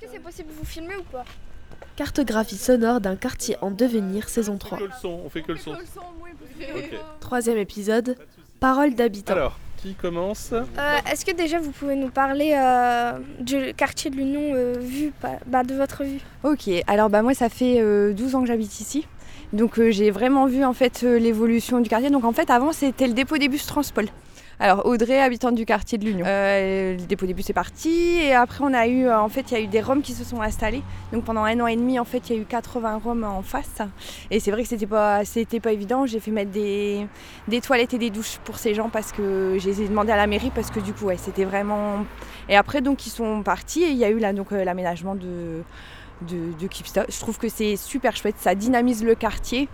que c'est possible de vous filmer ou pas Cartographie sonore d'un quartier en devenir, saison 3. Que le son, on fait que le son. Troisième épisode, Parole d'habitants. Alors, qui commence Euh, Est-ce que déjà vous pouvez nous parler euh, du quartier de l'Union euh, vu bah, de votre vue? Ok, alors bah moi ça fait euh, 12 ans que j'habite ici. Donc euh, j'ai vraiment vu en fait euh, l'évolution du quartier. Donc en fait avant c'était le dépôt des bus Transpol. Alors Audrey, habitante du quartier de l'Union. Euh, le dépôt des bus est parti et après on a eu euh, en fait il y a eu des Roms qui se sont installés. Donc pendant un an et demi en fait il y a eu 80 Roms en face. Et c'est vrai que c'était pas pas évident. J'ai fait mettre des, toilettes et des douches pour ces gens parce que j'ai demandé à la mairie parce que du coup c'était vraiment. Et après donc ils sont partis et il y a eu là donc euh, l'aménagement de de. Je trouve que c'est super chouette, ça dynamise le quartier.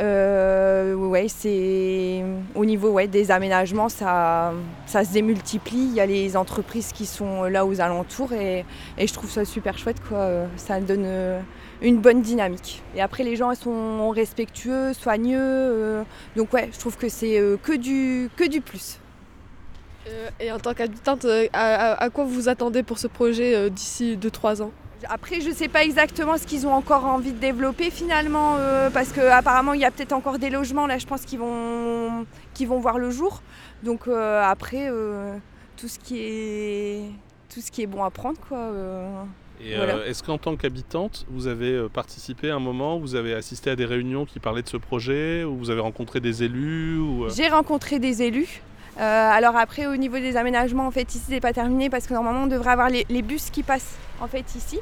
Euh, ouais, c'est au niveau ouais, des aménagements, ça, ça se démultiplie. Il y a les entreprises qui sont là aux alentours et, et je trouve ça super chouette. Quoi. Ça donne euh, une bonne dynamique. Et après, les gens sont respectueux, soigneux. euh, donc ouais, je trouve que c'est que, du, que du plus. Et en tant qu'habitante, à, à- à quoi vous attendez pour ce projet d'ici 2-3 ans? Après, je ne sais pas exactement ce qu'ils ont encore envie de développer finalement, euh, parce qu'apparemment, il y a peut-être encore des logements, là, je pense, qui vont, vont voir le jour. Donc euh, après, euh, tout, ce qui est, tout ce qui est bon à prendre, quoi. Et Voilà. est-ce qu'en tant qu'habitante, vous avez participé à un moment, vous avez assisté à des réunions qui parlaient de ce projet, ou vous avez rencontré des élus ou, J'ai rencontré des élus. Euh, alors après, au niveau des aménagements, en fait, ici, c'est pas terminé parce que normalement, on devrait avoir les, les bus qui passent en fait ici.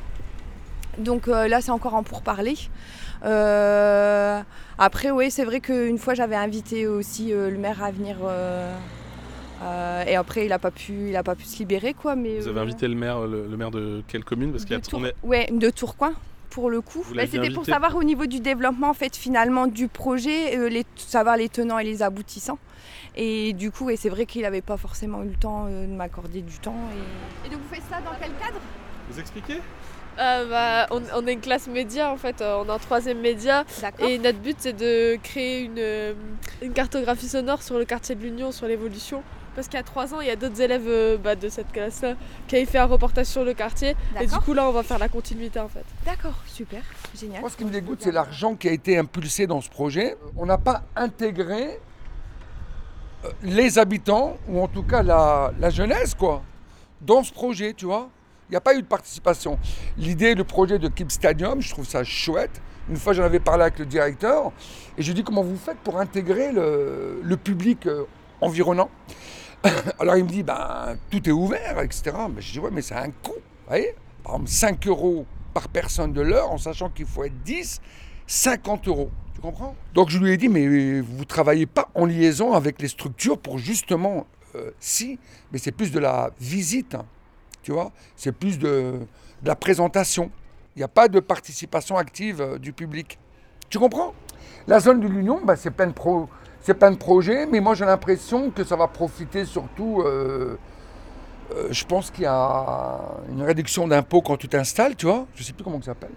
Donc euh, là, c'est encore en pourparler. Euh, après, oui, c'est vrai qu'une fois, j'avais invité aussi euh, le maire à venir. et après, il n'a pas pu, il a pas pu se libérer, quoi. Mais Vous avez invité le maire, le, le maire de quelle commune? Parce qu'il y a de Tour- on est- Ouais, de Tourcoing pour le coup. Bah, C'était pour savoir au niveau du développement en fait finalement du projet, les, savoir les tenants et les aboutissants. Et du coup, et c'est vrai qu'il n'avait pas forcément eu le temps euh, de m'accorder du temps. Et... donc vous faites ça dans quel cadre? Vous expliquez? Euh, bah, on, on est une classe média en fait, euh, on est en troisième média et notre but c'est de créer une, une cartographie sonore sur le quartier de l'Union, sur l'évolution. Parce qu'il y a trois ans, il y a d'autres élèves bah, de cette classe-là qui avaient fait un reportage sur le quartier. Et du coup là on va faire la continuité en fait. D'accord, super, génial. Moi, ce qui me dégoûte, c'est l'argent qui a été impulsé dans ce projet. On n'a pas intégré les habitants, ou en tout cas la, jeunesse, quoi, dans ce projet, tu vois. Il n'y a pas eu de participation. L'idée, le projet de Keep Stadium, je trouve ça chouette. Une fois, j'en avais parlé avec le directeur, et je lui ai dit comment vous faites pour intégrer le, public euh, environnant? Alors il me dit, ben, tout est ouvert, etc. Mais je dis, ouais, mais c'est un coût. Vous Par exemple, 5 euros par personne de l'heure, en sachant qu'il faut être 10, 50 euros. Tu comprends? Donc je lui ai dit, mais vous ne travaillez pas en liaison avec les structures pour justement, euh, si, mais c'est plus de la visite, hein, tu vois? C'est plus de, la présentation. Il n'y a pas de participation active euh, du public. Tu comprends? La zone de l'Union, bah, c'est plein de plein de projets, mais moi j'ai l'impression que ça va profiter surtout. euh, euh, je pense qu'il y a une réduction d'impôts quand tu t'installes, tu vois? Je sais plus comment ça s'appelle.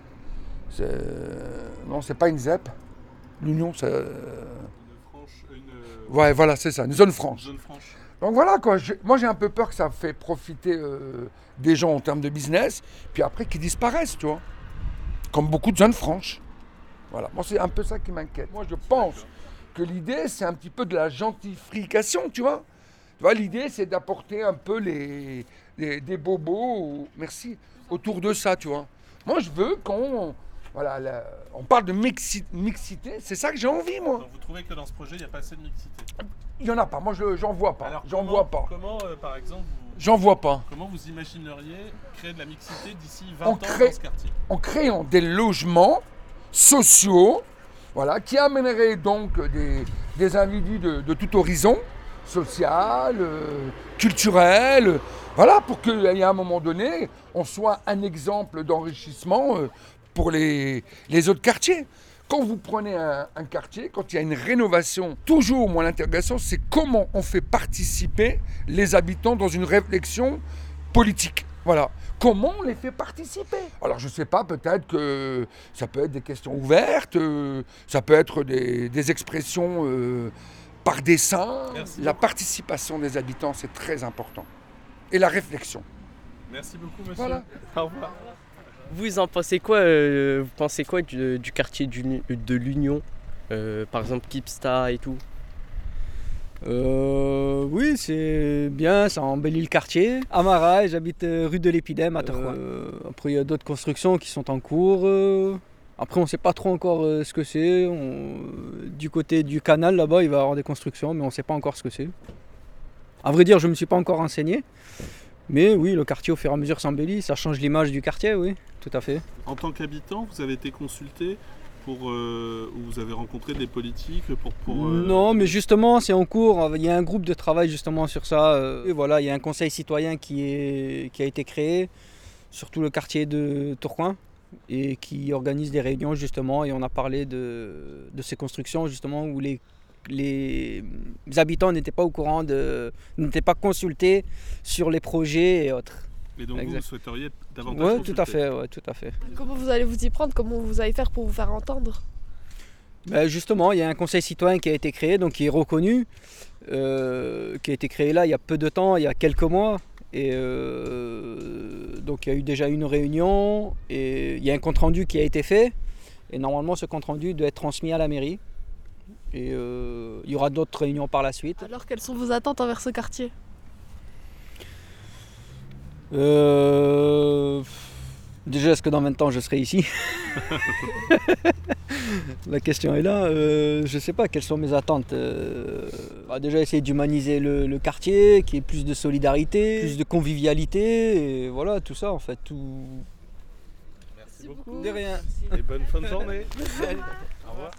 C'est- Non, c'est pas une ZEP. L'Union, c'est. Ouais, voilà, c'est ça, une zone franche. Zone franche. Donc voilà, quoi. je- moi j'ai un peu peur que ça fait profiter euh, des gens en termes de business, puis après qu'ils disparaissent, tu vois. Comme beaucoup de zones franches. Voilà, moi c'est un peu ça qui m'inquiète. Moi je pense que l'idée c'est un petit peu de la gentrification, tu vois. Tu vois, l'idée c'est d'apporter un peu les, les- des bobos, merci, autour de ça, tu vois. Moi je veux qu'on. Voilà, la- on parle de mixi- mixité, c'est ça que j'ai envie, moi. Donc vous trouvez que dans ce projet, il n'y a pas assez de mixité? Il n'y en a pas, moi je j'en vois pas. Alors, J'en comment- vois pas. Comment, euh, par exemple, vous, J'en vois pas. comment vous imagineriez créer de la mixité d'ici 20 On ans crée- dans ce quartier? en créant des logements sociaux, voilà, qui amèneraient donc des, des individus de, de tout horizon, social, euh, culturel, euh, voilà, pour qu'il y ait à un moment donné, on soit un exemple d'enrichissement pour les, les autres quartiers. Quand vous prenez un, un quartier, quand il y a une rénovation, toujours moi l'interrogation, c'est comment on fait participer les habitants dans une réflexion politique. Voilà. Comment on les fait participer? Alors je ne sais pas, peut-être que ça peut être des questions ouvertes, euh, ça peut être des, des expressions euh, par dessin. Merci La beaucoup. participation des habitants, c'est très important. Et la réflexion. Merci beaucoup, monsieur. Voilà. Au revoir. Vous en pensez quoi euh, Vous pensez quoi du, du quartier du- de l'Union Euh, Par exemple Kipsta et tout? Euh, oui, c'est bien, ça embellit le quartier. Amara, et j'habite rue de l'Épidème à Tourcoing. Euh, après, il y a d'autres constructions qui sont en cours. Après, on ne sait pas trop encore euh, ce que c'est. On- Du côté du canal, là-bas, il va y avoir des constructions, mais on ne sait pas encore ce que c'est. À vrai dire, je ne me suis pas encore renseigné. Mais oui, le quartier, au fur et à mesure, s'embellit. Ça change l'image du quartier, oui, tout à fait. En tant qu'habitant, vous avez été consulté pour, euh, ou vous avez rencontré des politiques pour... pour euh, Non, mais justement, c'est en cours. Il y a un groupe de travail justement sur ça. euh, Et voilà, il y a un conseil citoyen qui, est, qui a été créé sur tout le quartier de Tourcoing et qui organise des réunions justement. Et on a parlé de, de ces constructions justement où les, les habitants n'étaient pas au courant, de, n'étaient pas consultés sur les projets et autres. Et donc vous, Exact. vous souhaiteriez davantage Oui, tout à fait, ouais, tout à fait. Comment vous allez vous y prendre? Comment vous allez faire pour vous faire entendre? Ben, justement, il y a un conseil citoyen qui a été créé, donc qui est reconnu, euh, qui a été créé là il y a peu de temps, il y a quelques mois. Et euh, donc il y a eu déjà une réunion et il y a un compte rendu qui a été fait. Et normalement, ce compte rendu doit être transmis à la mairie. Et euh, il y aura d'autres réunions par la suite. Alors quelles sont vos attentes envers ce quartier? Euh, Déjà, est-ce que dans 20 ans je serai ici? La question est là. Euh, je ne sais pas quelles sont mes attentes. Euh, bah, déjà, essayer d'humaniser le, le quartier, qu'il y ait plus de solidarité, plus de convivialité, et voilà, tout ça en fait. Tout... Merci beaucoup. De rien. Et bonne fin de journée. Au revoir.